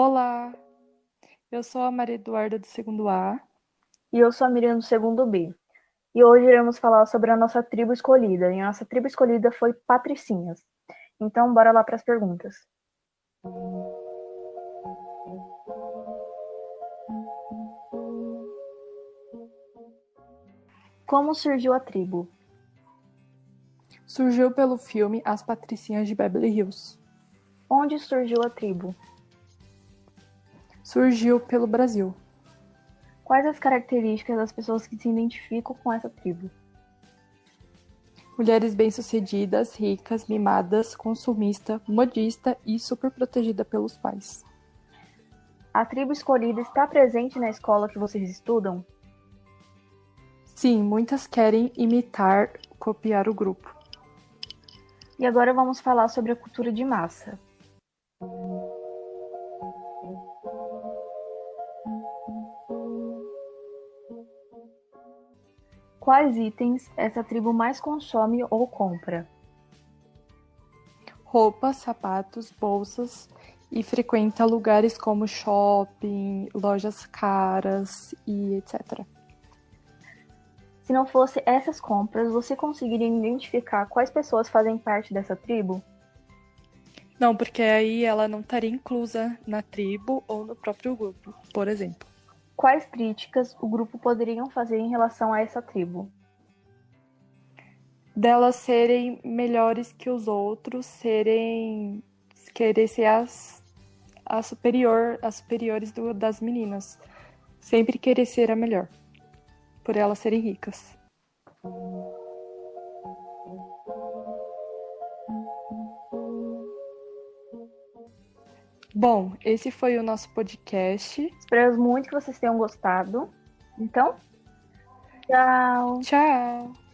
Olá, eu sou a Maria Eduarda do segundo A. E eu sou a Miriam do segundo B. E hoje iremos falar sobre a nossa tribo escolhida. E a nossa tribo escolhida foi Patricinhas. Então, bora lá para as perguntas. Como surgiu a tribo? Surgiu pelo filme As Patricinhas de Beverly Hills. Onde surgiu a tribo? Surgiu pelo Brasil. Quais as características das pessoas que se identificam com essa tribo? Mulheres bem-sucedidas, ricas, mimadas, consumista, modista e super protegida pelos pais. A tribo escolhida está presente na escola que vocês estudam? Sim, muitas querem imitar, copiar o grupo. E agora vamos falar sobre a cultura de massa. Quais itens essa tribo mais consome ou compra? Roupas, sapatos, bolsas e frequenta lugares como shopping, lojas caras e etc. Se não fosse essas compras, você conseguiria identificar quais pessoas fazem parte dessa tribo? Não, porque aí ela não estaria inclusa na tribo ou no próprio grupo, por exemplo. Quais críticas o grupo poderiam fazer em relação a essa tribo? Delas serem melhores que os outros, serem querer ser as, a superior, as superiores do, das meninas. Sempre querer ser a melhor por elas serem ricas. Bom, esse foi o nosso podcast. Esperamos muito que vocês tenham gostado. Então, tchau. Tchau.